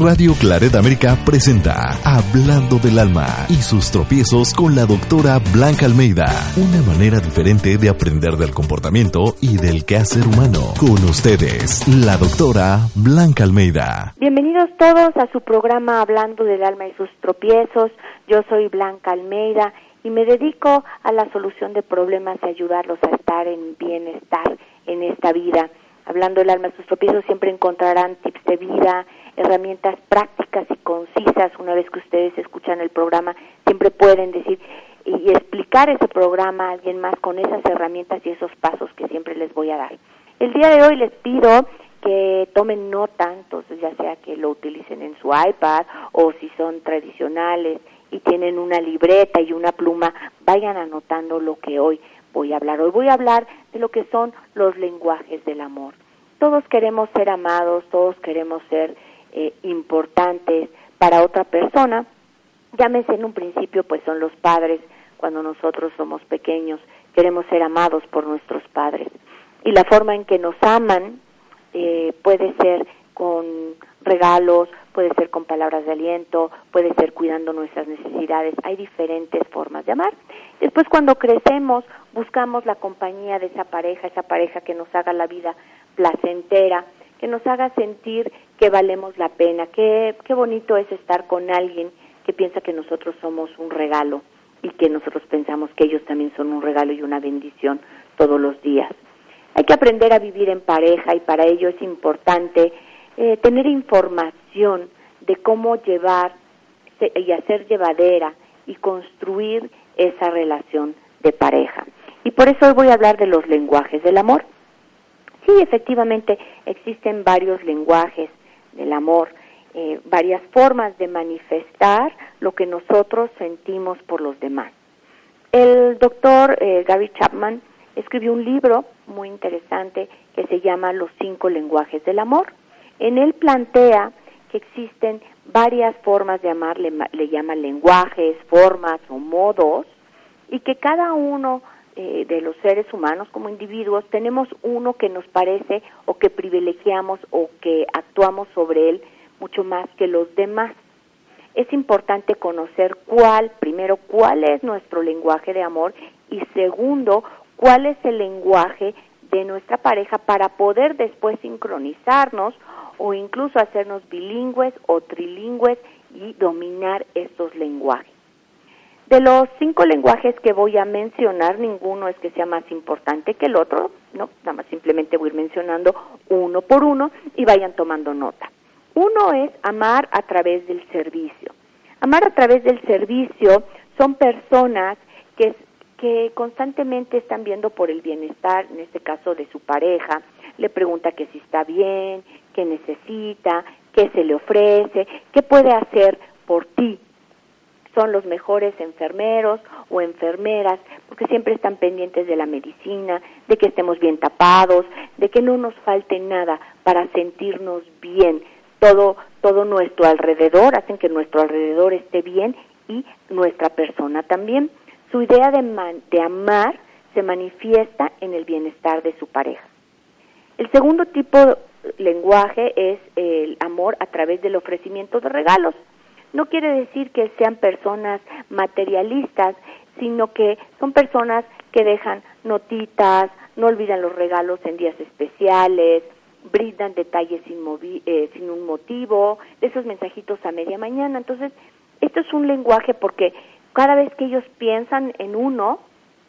Radio Claret América presenta Hablando del Alma y sus tropiezos con la doctora Blanca Almeida. Una manera diferente de aprender del comportamiento y del quehacer humano. Con ustedes, la doctora Blanca Almeida. Bienvenidos todos a su programa Hablando del Alma y sus tropiezos. Yo soy Blanca Almeida y me dedico a la solución de problemas y ayudarlos a estar en bienestar en esta vida. Hablando del alma y sus tropiezos siempre encontrarán tips de vida, herramientas prácticas y concisas una vez que ustedes escuchan el programa, siempre pueden decir y explicar ese programa a alguien más con esas herramientas y esos pasos que siempre les voy a dar. El día de hoy les pido que tomen nota, entonces ya sea que lo utilicen en su iPad o si son tradicionales y tienen una libreta y una pluma, vayan anotando lo que hoy voy a hablar. Hoy voy a hablar de lo que son los lenguajes del amor. Todos queremos ser amados, todos queremos ser eh, importantes para otra persona. Llámese en un principio, pues son los padres, cuando nosotros somos pequeños, queremos ser amados por nuestros padres. Y la forma en que nos aman eh, puede ser con regalos, puede ser con palabras de aliento, puede ser cuidando nuestras necesidades. Hay diferentes formas de amar. Después cuando crecemos buscamos la compañía de esa pareja, esa pareja que nos haga la vida placentera, que nos haga sentir que valemos la pena, qué, qué bonito es estar con alguien que piensa que nosotros somos un regalo y que nosotros pensamos que ellos también son un regalo y una bendición todos los días. Hay que aprender a vivir en pareja y para ello es importante eh, tener información de cómo llevar y hacer llevadera y construir esa relación de pareja. Y por eso hoy voy a hablar de los lenguajes del amor. Sí, efectivamente existen varios lenguajes del amor, eh, varias formas de manifestar lo que nosotros sentimos por los demás. El doctor eh, Gary Chapman escribió un libro muy interesante que se llama Los cinco lenguajes del amor. En él plantea que existen varias formas de amar, le, le llama lenguajes, formas o modos, y que cada uno eh, de los seres humanos como individuos, tenemos uno que nos parece o que privilegiamos o que actuamos sobre él mucho más que los demás. Es importante conocer cuál, primero, cuál es nuestro lenguaje de amor y segundo, cuál es el lenguaje de nuestra pareja para poder después sincronizarnos o incluso hacernos bilingües o trilingües y dominar estos lenguajes. De los cinco lenguajes que voy a mencionar, ninguno es que sea más importante que el otro, no, nada más simplemente voy a ir mencionando uno por uno y vayan tomando nota. Uno es amar a través del servicio. Amar a través del servicio son personas que, que constantemente están viendo por el bienestar, en este caso de su pareja, le pregunta que si está bien, qué necesita, qué se le ofrece, qué puede hacer por ti, son los mejores enfermeros o enfermeras, porque siempre están pendientes de la medicina, de que estemos bien tapados, de que no nos falte nada para sentirnos bien. Todo, todo nuestro alrededor hacen que nuestro alrededor esté bien y nuestra persona también. Su idea de, de amar se manifiesta en el bienestar de su pareja. El segundo tipo de lenguaje es el amor a través del ofrecimiento de regalos. No quiere decir que sean personas materialistas, sino que son personas que dejan notitas, no olvidan los regalos en días especiales, brindan detalles sin, eh, sin un motivo, esos mensajitos a media mañana. Entonces, esto es un lenguaje porque cada vez que ellos piensan en uno,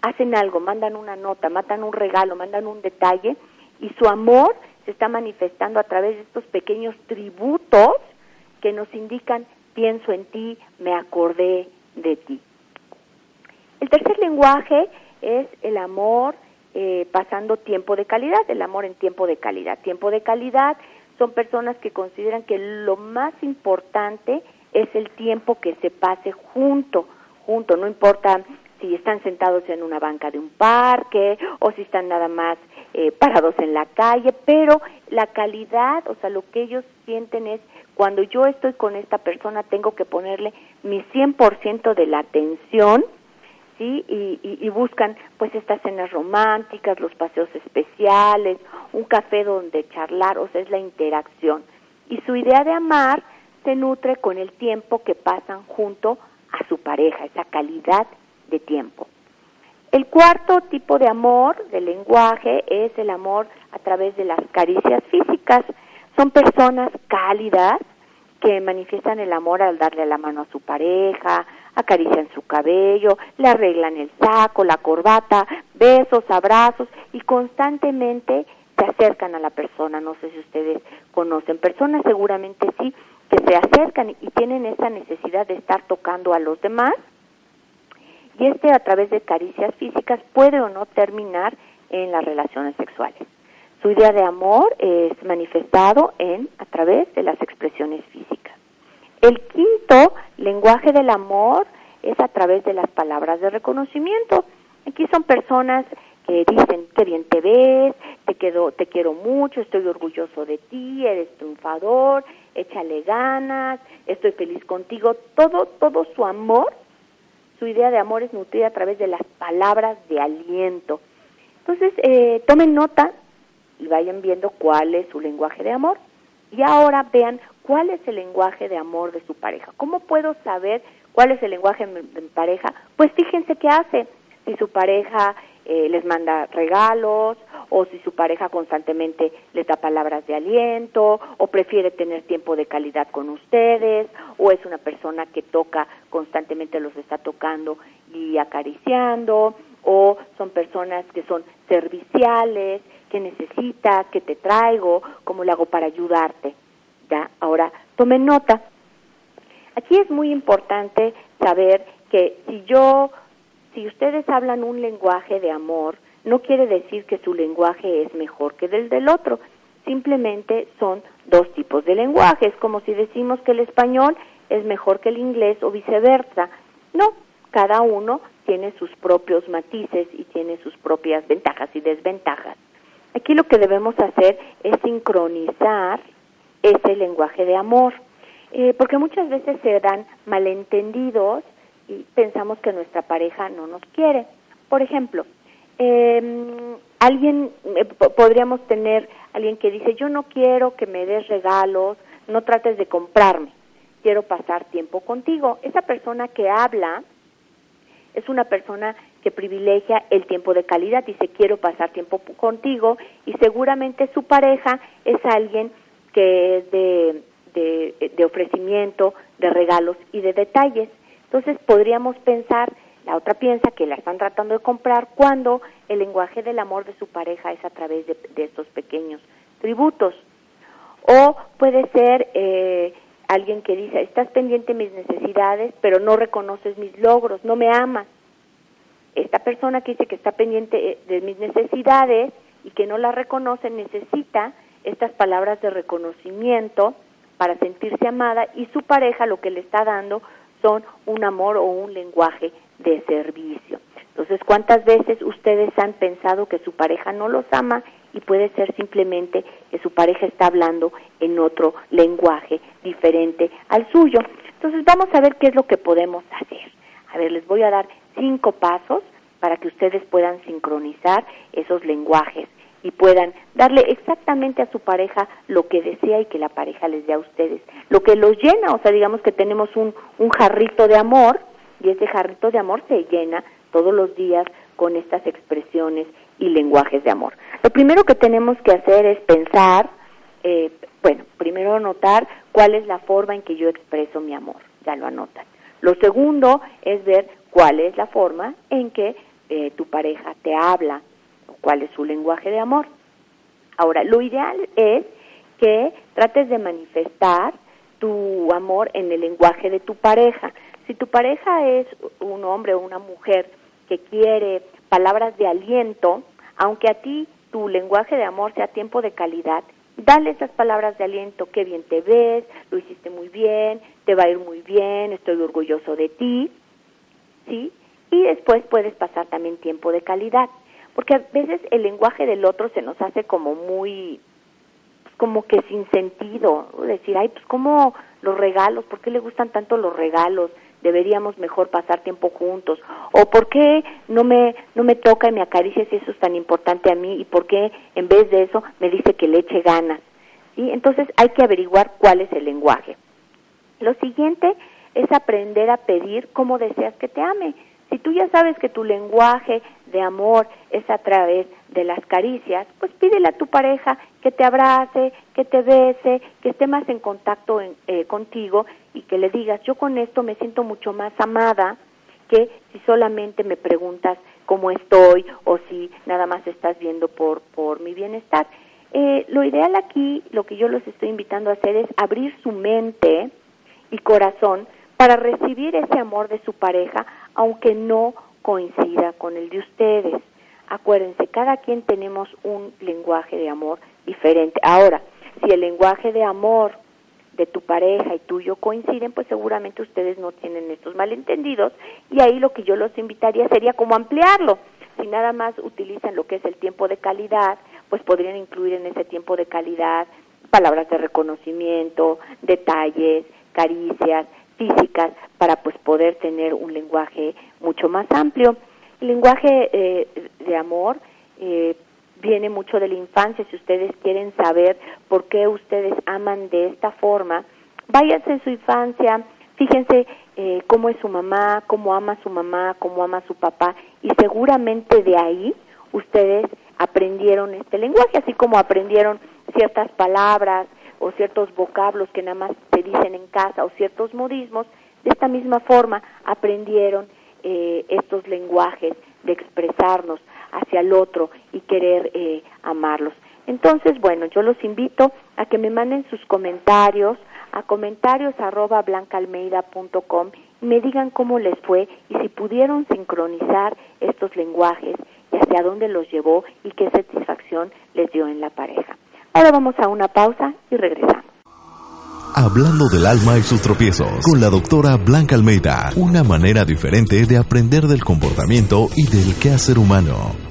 hacen algo, mandan una nota, mandan un regalo, mandan un detalle y su amor se está manifestando a través de estos pequeños tributos que nos indican pienso en ti, me acordé de ti. El tercer lenguaje es el amor eh, pasando tiempo de calidad, el amor en tiempo de calidad. Tiempo de calidad son personas que consideran que lo más importante es el tiempo que se pase junto, junto, no importa si están sentados en una banca de un parque o si están nada más eh, parados en la calle, pero la calidad, o sea, lo que ellos sienten es cuando yo estoy con esta persona tengo que ponerle mi 100% de la atención, ¿sí? Y, y, buscan pues estas cenas románticas, los paseos especiales, un café donde charlar, o sea, es la interacción. Y su idea de amar se nutre con el tiempo que pasan junto a su pareja, esa calidad de tiempo. El cuarto tipo de amor, de lenguaje, es el amor a través de las caricias físicas. Son personas cálidas que manifiestan el amor al darle la mano a su pareja, acarician su cabello, le arreglan el saco, la corbata, besos, abrazos y constantemente se acercan a la persona. No sé si ustedes conocen personas, seguramente sí, que se acercan y tienen esa necesidad de estar tocando a los demás. Y este a través de caricias físicas puede o no terminar en las relaciones sexuales. Su idea de amor es manifestado en a través de las expresiones físicas. El quinto lenguaje del amor es a través de las palabras de reconocimiento. Aquí son personas que dicen qué bien te ves, te quedo, te quiero mucho, estoy orgulloso de ti, eres triunfador, échale ganas, estoy feliz contigo. Todo, todo su amor, su idea de amor es nutrida a través de las palabras de aliento. Entonces, eh, tomen nota y vayan viendo cuál es su lenguaje de amor. Y ahora vean cuál es el lenguaje de amor de su pareja. ¿Cómo puedo saber cuál es el lenguaje de mi pareja? Pues fíjense qué hace. Si su pareja eh, les manda regalos o si su pareja constantemente les da palabras de aliento o prefiere tener tiempo de calidad con ustedes o es una persona que toca constantemente los está tocando y acariciando o son personas que son serviciales, que necesitas, que te traigo, cómo le hago para ayudarte. Ya, ahora tomen nota. Aquí es muy importante saber que si yo si ustedes hablan un lenguaje de amor, no quiere decir que su lenguaje es mejor que el del otro, simplemente son dos tipos de lenguajes, como si decimos que el español es mejor que el inglés o viceversa. No, cada uno tiene sus propios matices y tiene sus propias ventajas y desventajas. Aquí lo que debemos hacer es sincronizar ese lenguaje de amor, eh, porque muchas veces se dan malentendidos y pensamos que nuestra pareja no nos quiere. Por ejemplo, eh, alguien, eh, podríamos tener alguien que dice, yo no quiero que me des regalos, no trates de comprarme, quiero pasar tiempo contigo. Esa persona que habla es una persona que privilegia el tiempo de calidad, dice, quiero pasar tiempo contigo, y seguramente su pareja es alguien que es de, de ofrecimiento, de regalos y de detalles. Entonces podríamos pensar, la otra piensa que la están tratando de comprar cuando el lenguaje del amor de su pareja es a través de, estos pequeños tributos. O puede ser eh, alguien que dice, estás pendiente de mis necesidades, pero no reconoces mis logros, no me amas. Esta persona que dice que está pendiente eh, de mis necesidades y que no la reconoce necesita estas palabras de reconocimiento para sentirse amada y su pareja lo que le está dando son un amor o un lenguaje de servicio. Entonces, ¿cuántas veces ustedes han pensado que su pareja no los ama y puede ser simplemente que su pareja está hablando en otro lenguaje diferente al suyo? Entonces, vamos a ver qué es lo que podemos hacer. A ver, les voy a dar cinco pasos para que ustedes puedan sincronizar esos lenguajes y puedan darle exactamente a su pareja lo que desea y que la pareja les dé a ustedes. Lo que los llena, o sea, digamos que tenemos un, un jarrito de amor y ese jarrito de amor se llena todos los días con estas expresiones y lenguajes de amor. Lo primero que tenemos que hacer es pensar, eh, bueno, primero anotar cuál es la forma en que yo expreso mi amor, ya lo anotan. Lo segundo es ver cuál es la forma en que eh, tu pareja te habla, cuál es su lenguaje de amor. Ahora, lo ideal es que trates de manifestar tu amor en el lenguaje de tu pareja. Si tu pareja es un hombre o una mujer que quiere palabras de aliento, aunque a ti tu lenguaje de amor sea tiempo de calidad, dale esas palabras de aliento, qué bien te ves, lo hiciste muy bien, te va a ir muy bien, estoy orgulloso de ti, ¿sí? Y después puedes pasar también tiempo de calidad porque a veces el lenguaje del otro se nos hace como muy como que sin sentido, decir, ay, pues como los regalos, ¿por qué le gustan tanto los regalos? Deberíamos mejor pasar tiempo juntos. O ¿por qué no me no me toca y me acaricia si eso es tan importante a mí y por qué en vez de eso me dice que le eche ganas? Entonces hay que averiguar cuál es el lenguaje. Lo siguiente es aprender a pedir como deseas que te ame. Si tú ya sabes que tu lenguaje de amor es a través de las caricias, pues pídele a tu pareja que te abrace, que te bese, que esté más en contacto eh, contigo y que le digas, yo con esto me siento mucho más amada que si solamente me preguntas cómo estoy o si nada más estás viendo por, por mi bienestar. Eh, lo ideal aquí, lo que yo los estoy invitando a hacer es abrir su mente y corazón para recibir ese amor de su pareja, aunque no coincida con el de ustedes. Acuérdense, cada quien tenemos un lenguaje de amor diferente. Ahora, si el lenguaje de amor de tu pareja y tuyo coinciden, pues seguramente ustedes no tienen estos malentendidos y ahí lo que yo los invitaría sería como ampliarlo. Si nada más utilizan lo que es el tiempo de calidad, pues podrían incluir en ese tiempo de calidad palabras de reconocimiento, detalles, caricias, físicas para pues poder tener un lenguaje mucho más amplio. El lenguaje eh, de amor eh, viene mucho de la infancia. Si ustedes quieren saber por qué ustedes aman de esta forma, váyanse en su infancia, fíjense eh, cómo es su mamá, cómo ama su mamá, cómo ama su papá, y seguramente de ahí ustedes aprendieron este lenguaje, así como aprendieron ciertas palabras, o ciertos vocablos que nada más se dicen en casa o ciertos modismos, de esta misma forma aprendieron eh, estos lenguajes de expresarnos hacia el otro y querer eh, amarlos. Entonces, bueno, yo los invito a que me manden sus comentarios a comentarios arroba y me digan cómo les fue y si pudieron sincronizar estos lenguajes y hacia dónde los llevó y qué satisfacción les dio en la pareja. Ahora vamos a una pausa y regresamos. Hablando del alma y sus tropiezos, con la doctora Blanca Almeida, una manera diferente de aprender del comportamiento y del quehacer humano.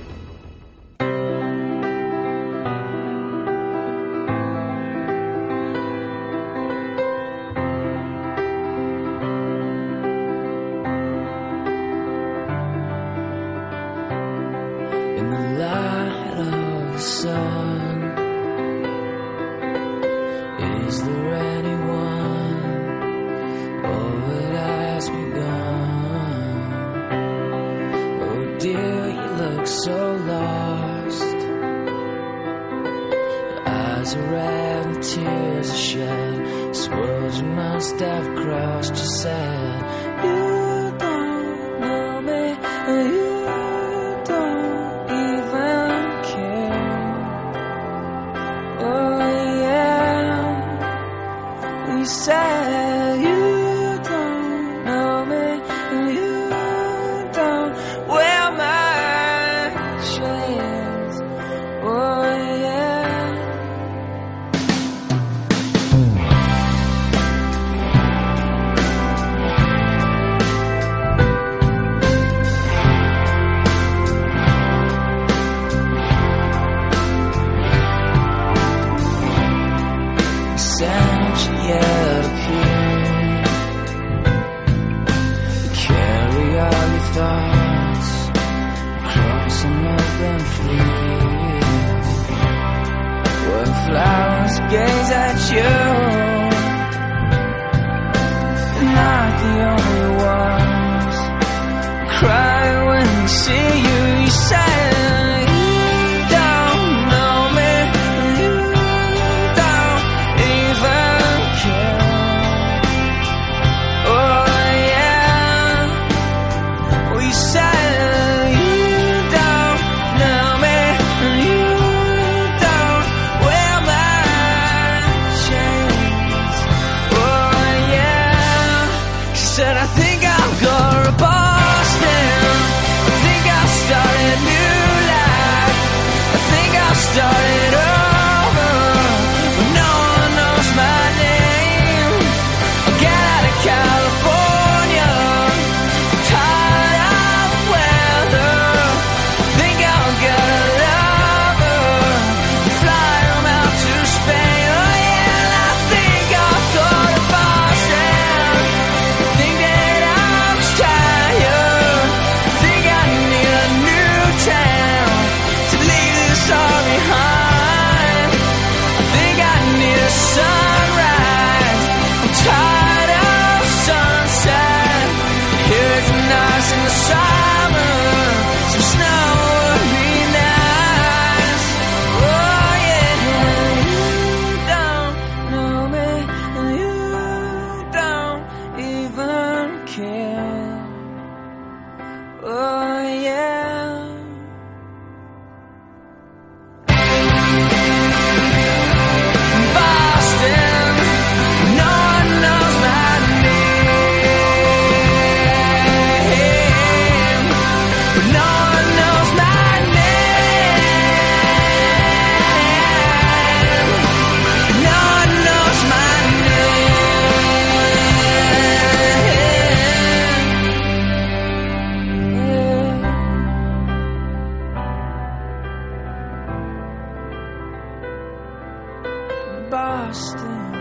Boston.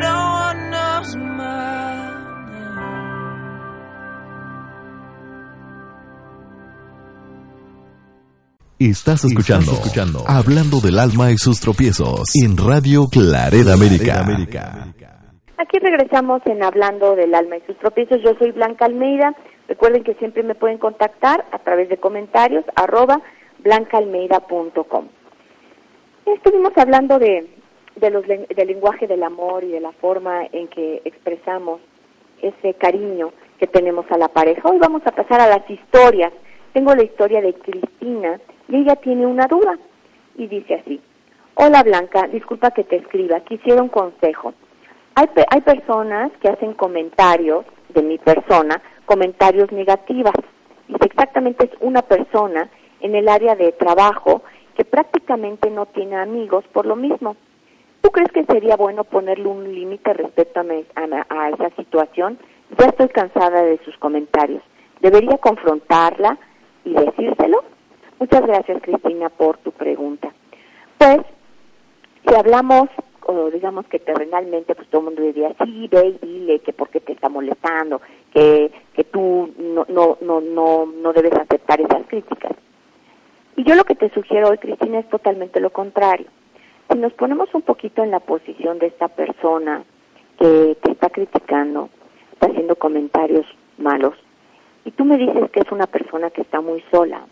No one knows my. Estás escuchando, Hablando del alma y sus tropiezos en Radio Clareda América. Aquí regresamos en Hablando del alma y sus tropiezos. Yo soy Blanca Almeida. Recuerden que siempre me pueden contactar a través de comentarios blancaalmeida.com. Estuvimos hablando de, de los, del lenguaje del amor y de la forma en que expresamos ese cariño que tenemos a la pareja. Hoy vamos a pasar a las historias. Tengo la historia de Cristina y ella tiene una duda y dice así, hola Blanca, disculpa que te escriba, quisiera un consejo. Hay, hay personas que hacen comentarios de mi persona, comentarios negativas. Dice exactamente es una persona en el área de trabajo que prácticamente no tiene amigos por lo mismo. ¿Tú crees que sería bueno ponerle un límite respecto a, a, a, esa situación? Ya estoy cansada de sus comentarios. ¿Debería confrontarla y decírselo? Muchas gracias, Cristina, por tu pregunta. Pues, si hablamos, o digamos que terrenalmente, pues todo el mundo diría, sí, ve y dile que por qué te está molestando, que, que tú no, no, no, no, no debes aceptar esas críticas. Y yo lo que te sugiero hoy, Cristina, es totalmente lo contrario. Si nos ponemos un poquito en la posición de esta persona que te está criticando, está haciendo comentarios malos, y tú me dices que es una persona que está muy sola,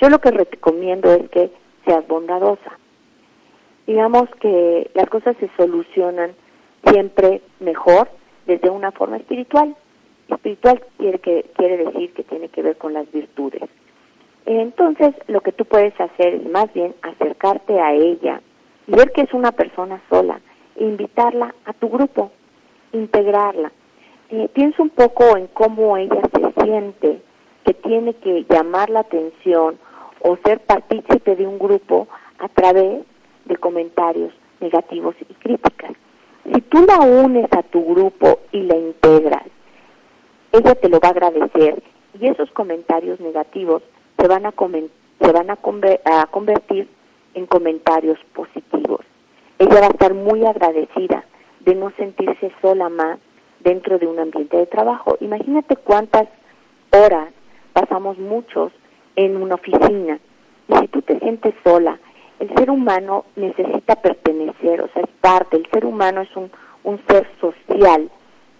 yo lo que recomiendo es que seas bondadosa. Digamos que las cosas se solucionan siempre mejor desde una forma espiritual. Espiritual quiere, que, quiere decir que tiene que ver con las virtudes. Entonces, lo que tú puedes hacer es más bien acercarte a ella y ver que es una persona sola e invitarla a tu grupo, integrarla. Eh, piensa un poco en cómo ella se siente, que tiene que llamar la atención o ser partícipe de un grupo a través de comentarios negativos y críticas. Si tú la unes a tu grupo y la integras, ella te lo va a agradecer y esos comentarios negativos se van a, se van a, a convertir en comentarios positivos. Ella va a estar muy agradecida de no sentirse sola más dentro de un ambiente de trabajo. Imagínate cuántas horas pasamos muchos en una oficina. Y si tú te sientes sola, el ser humano necesita pertenecer, o sea, es parte, el ser humano es un ser social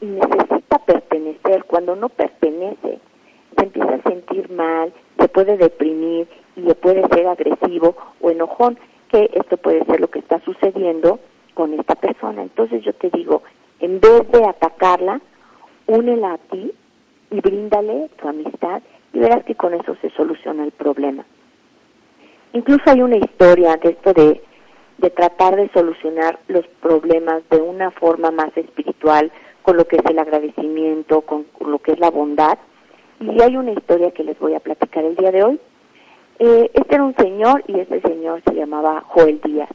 y necesita pertenecer. Cuando no pertenece, se empieza a sentir mal, se puede deprimir y puede ser agresivo o enojón, que esto puede ser lo que está sucediendo con esta persona. Entonces yo te digo, en vez de atacarla, únela a ti y bríndale tu amistad y verás que con eso se soluciona el problema. Incluso hay una historia de esto de, de tratar de solucionar los problemas de una forma más espiritual, con lo que es el agradecimiento, con, lo que es la bondad. Y hay una historia que les voy a platicar el día de hoy. Eh, este era un señor y este señor se llamaba Joel Díaz.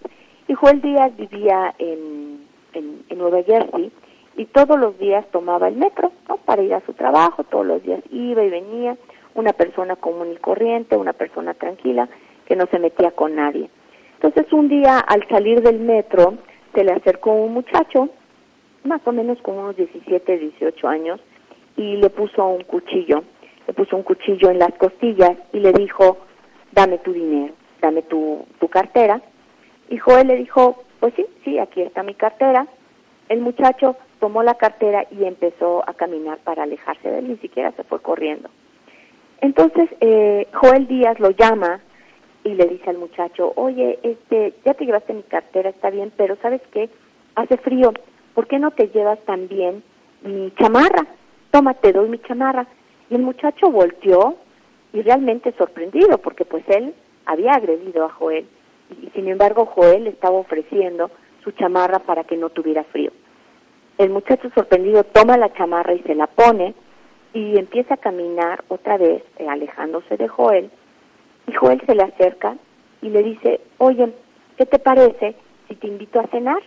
Y Joel Díaz vivía en, en, en Nueva Jersey y todos los días tomaba el metro ¿no? para ir a su trabajo, todos los días iba y venía una persona común y corriente, una persona tranquila, que no se metía con nadie. Entonces un día al salir del metro se le acercó un muchacho, más o menos con unos 17, 18 años, y le puso un cuchillo, le puso un cuchillo en las costillas y le dijo, dame tu dinero, dame tu, tu cartera. Y Joel le dijo, pues sí, sí, aquí está mi cartera. El muchacho tomó la cartera y empezó a caminar para alejarse de él, ni siquiera se fue corriendo. Entonces, eh, Joel Díaz lo llama y le dice al muchacho, oye, este, ya te llevaste mi cartera, está bien, pero ¿sabes qué? Hace frío, ¿por qué no te llevas también mi chamarra? Toma, te doy mi chamarra. Y el muchacho volteó y realmente sorprendido, porque pues él había agredido a Joel. Y sin embargo, Joel le estaba ofreciendo su chamarra para que no tuviera frío. El muchacho sorprendido toma la chamarra y se la pone, y empieza a caminar otra vez, eh, alejándose de Joel, y Joel se le acerca y le dice, oye, ¿qué te parece si te invito a cenar?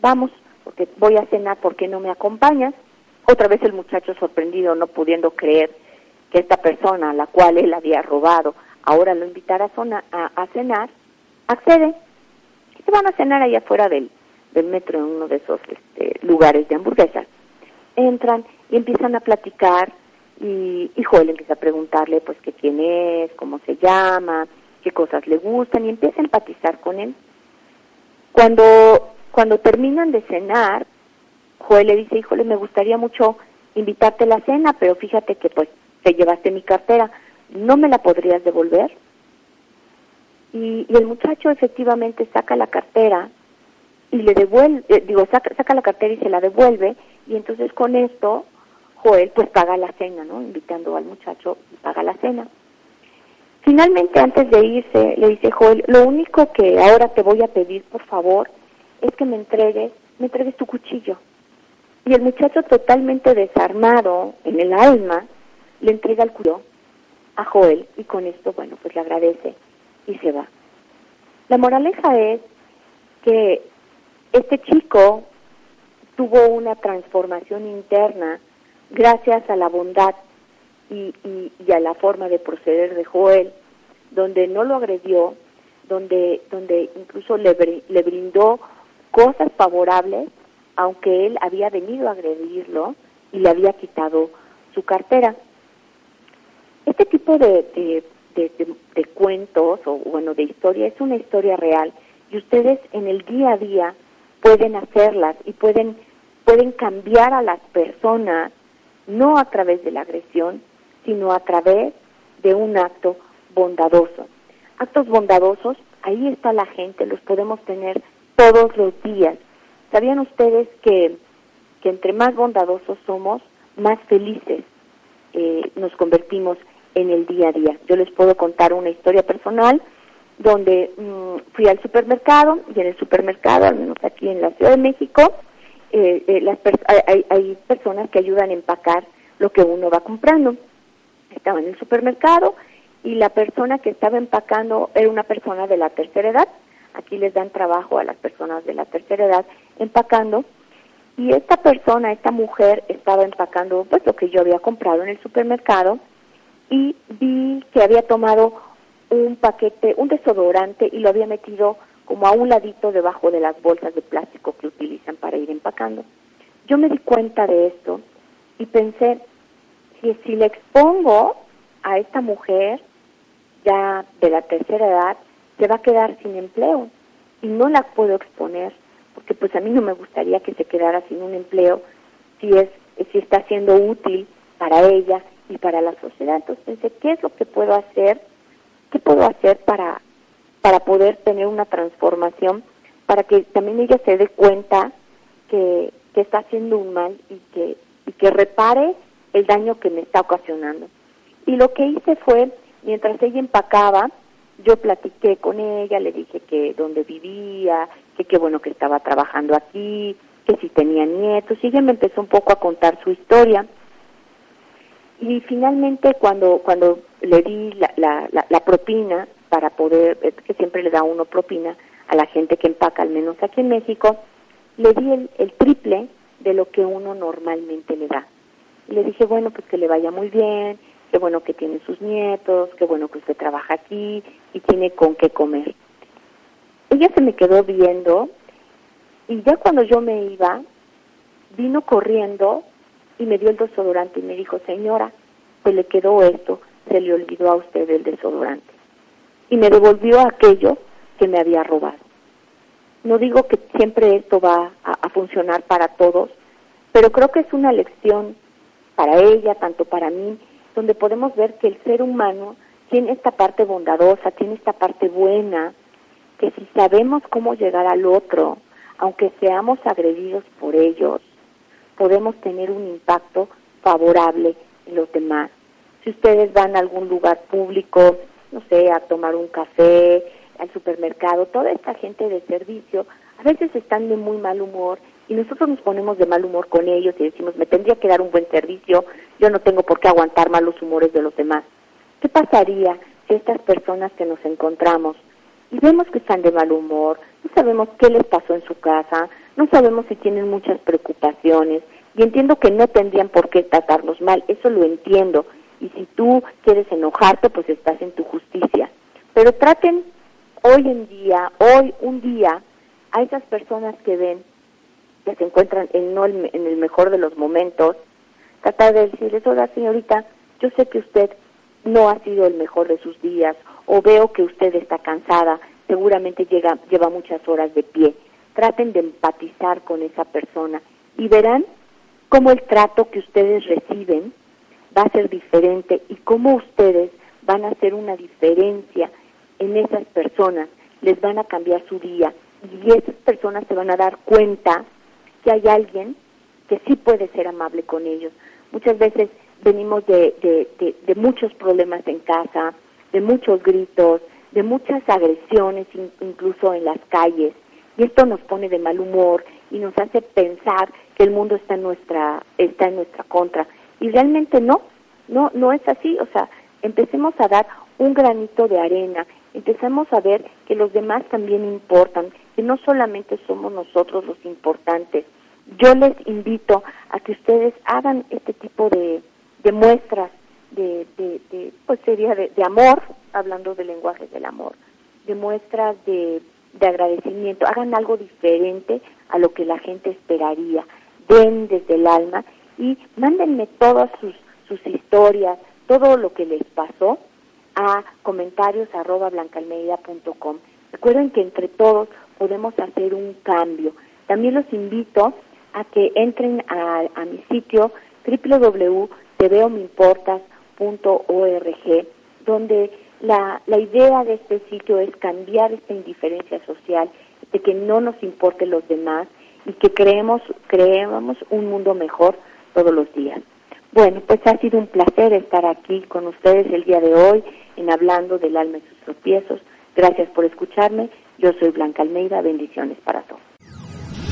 Vamos, porque voy a cenar, ¿por qué no me acompañas? Otra vez el muchacho sorprendido, no pudiendo creer que esta persona a la cual él había robado, ahora lo invitara a, cenar, accede. Y se van a cenar allá afuera del, del metro en uno de esos este, lugares de hamburguesas. Entran y empiezan a platicar y, y Joel empieza a preguntarle pues que quién es, cómo se llama, qué cosas le gustan y empieza a empatizar con él. Cuando, cuando terminan de cenar, Joel le dice, híjole, me gustaría mucho invitarte a la cena, pero fíjate que pues te llevaste mi cartera, ¿no me la podrías devolver? Y, el muchacho efectivamente saca la cartera y le devuelve, eh, digo, saca, saca la cartera y se la devuelve, y entonces con esto Joel pues paga la cena, ¿no? Invitando al muchacho y paga la cena. Finalmente, antes de irse, le dice Joel, lo único que ahora te voy a pedir, por favor, es que me entregues, me entregues tu cuchillo. Y el muchacho totalmente desarmado en el alma, le entrega el cuchillo a Joel y con esto, bueno, pues le agradece y se va. La moraleja es que este chico tuvo una transformación interna gracias a la bondad y, y, a la forma de proceder de Joel, donde no lo agredió, donde, donde incluso le, le brindó cosas favorables, aunque él había venido a agredirlo y le había quitado su cartera. Este tipo de, de, de, cuentos o bueno de historia es una historia real y ustedes en el día a día pueden hacerlas y pueden pueden cambiar a las personas no a través de la agresión sino a través de un acto bondadoso actos bondadosos ahí está la gente los podemos tener todos los días sabían ustedes que que entre más bondadosos somos más felices eh, nos convertimos en el día a día. Yo les puedo contar una historia personal donde mm, fui al supermercado y en el supermercado, al menos aquí en la Ciudad de México, eh, eh, las hay, hay, personas que ayudan a empacar lo que uno va comprando. Estaba en el supermercado y la persona que estaba empacando era una persona de la tercera edad. Aquí les dan trabajo a las personas de la tercera edad empacando. Y esta persona, esta mujer, estaba empacando pues lo que yo había comprado en el supermercado y vi que había tomado un paquete, un desodorante y lo había metido como a un ladito debajo de las bolsas de plástico que utilizan para ir empacando. Yo me di cuenta de esto y pensé, si, si le expongo a esta mujer ya de la tercera edad, se va a quedar sin empleo y no la puedo exponer porque pues a mí no me gustaría que se quedara sin un empleo si es si está siendo útil para ella y para la sociedad. Entonces pensé, ¿qué es lo que puedo hacer? ¿Qué puedo hacer para, para poder tener una transformación? Para que también ella se dé cuenta que, que está haciendo un mal y que, y que repare el daño que me está ocasionando. Y lo que hice fue, mientras ella empacaba, yo platiqué con ella, le dije que dónde vivía, que qué bueno que estaba trabajando aquí, que si tenía nietos, y ella me empezó un poco a contar su historia. Y finalmente cuando, cuando le di la, la, la, propina para poder, que siempre le da uno propina a la gente que empaca, al menos aquí en México, le di el, el triple de lo que uno normalmente le da. Y le dije, bueno, pues que le vaya muy bien, qué bueno que tiene sus nietos, qué bueno que usted trabaja aquí y tiene con qué comer. Ella se me quedó viendo y ya cuando yo me iba, vino corriendo y me dio el desodorante y me dijo, señora, se le quedó esto, se le olvidó a usted el desodorante. Y me devolvió aquello que me había robado. No digo que siempre esto va a, a funcionar para todos, pero creo que es una lección para ella, tanto para mí, donde podemos ver que el ser humano tiene esta parte bondadosa, tiene esta parte buena, que si sabemos cómo llegar al otro, aunque seamos agredidos por ellos, podemos tener un impacto favorable en los demás. Si ustedes van a algún lugar público, no sé, a tomar un café, al supermercado, toda esta gente de servicio, a veces están de muy mal humor y nosotros nos ponemos de mal humor con ellos y decimos, me tendría que dar un buen servicio, yo no tengo por qué aguantar malos humores de los demás. ¿Qué pasaría si estas personas que nos encontramos y vemos que están de mal humor, no sabemos qué les pasó en su casa, no sabemos si tienen muchas preocupaciones y entiendo que no tendrían por qué tratarnos mal, eso lo entiendo. Y si tú quieres enojarte, pues estás en tu justicia. Pero traten hoy en día, hoy un día, a esas personas que ven que se encuentran en, no el, en el mejor de los momentos, tratar de decirles, oiga señorita, yo sé que usted no ha sido el mejor de sus días o veo que usted está cansada, seguramente llega, lleva muchas horas de pie. Traten de empatizar con esa persona y verán cómo el trato que ustedes reciben va a ser diferente y cómo ustedes van a hacer una diferencia en esas personas, les van a cambiar su día y esas personas se van a dar cuenta que hay alguien que sí puede ser amable con ellos. Muchas veces venimos de, de, muchos problemas en casa, de muchos gritos, de muchas agresiones incluso en las calles. Y esto nos pone de mal humor y nos hace pensar que el mundo está en nuestra está en nuestra contra. Y realmente no no no es así. O sea empecemos a dar un granito de arena empecemos a ver que los demás también importan que no solamente somos nosotros los importantes. Yo les invito a que ustedes hagan este tipo de, de muestras de, de, pues sería de, amor, hablando del lenguaje del amor, de muestras de, de agradecimiento, hagan algo diferente a lo que la gente esperaría, den desde el alma y mándenme todas sus, sus historias, todo lo que les pasó a comentarios arroba blancalmeida.com. Recuerden que entre todos podemos hacer un cambio. También los invito a que entren a, a mi sitio www.teveomimportas.org, donde la, la idea de este sitio es cambiar esta indiferencia social, de que no nos importe los demás y que creemos, creemos un mundo mejor todos los días. Bueno, pues ha sido un placer estar aquí con ustedes el día de hoy en Hablando del alma y sus tropiezos. Gracias por escucharme. Yo soy Blanca Almeida. Bendiciones para todos.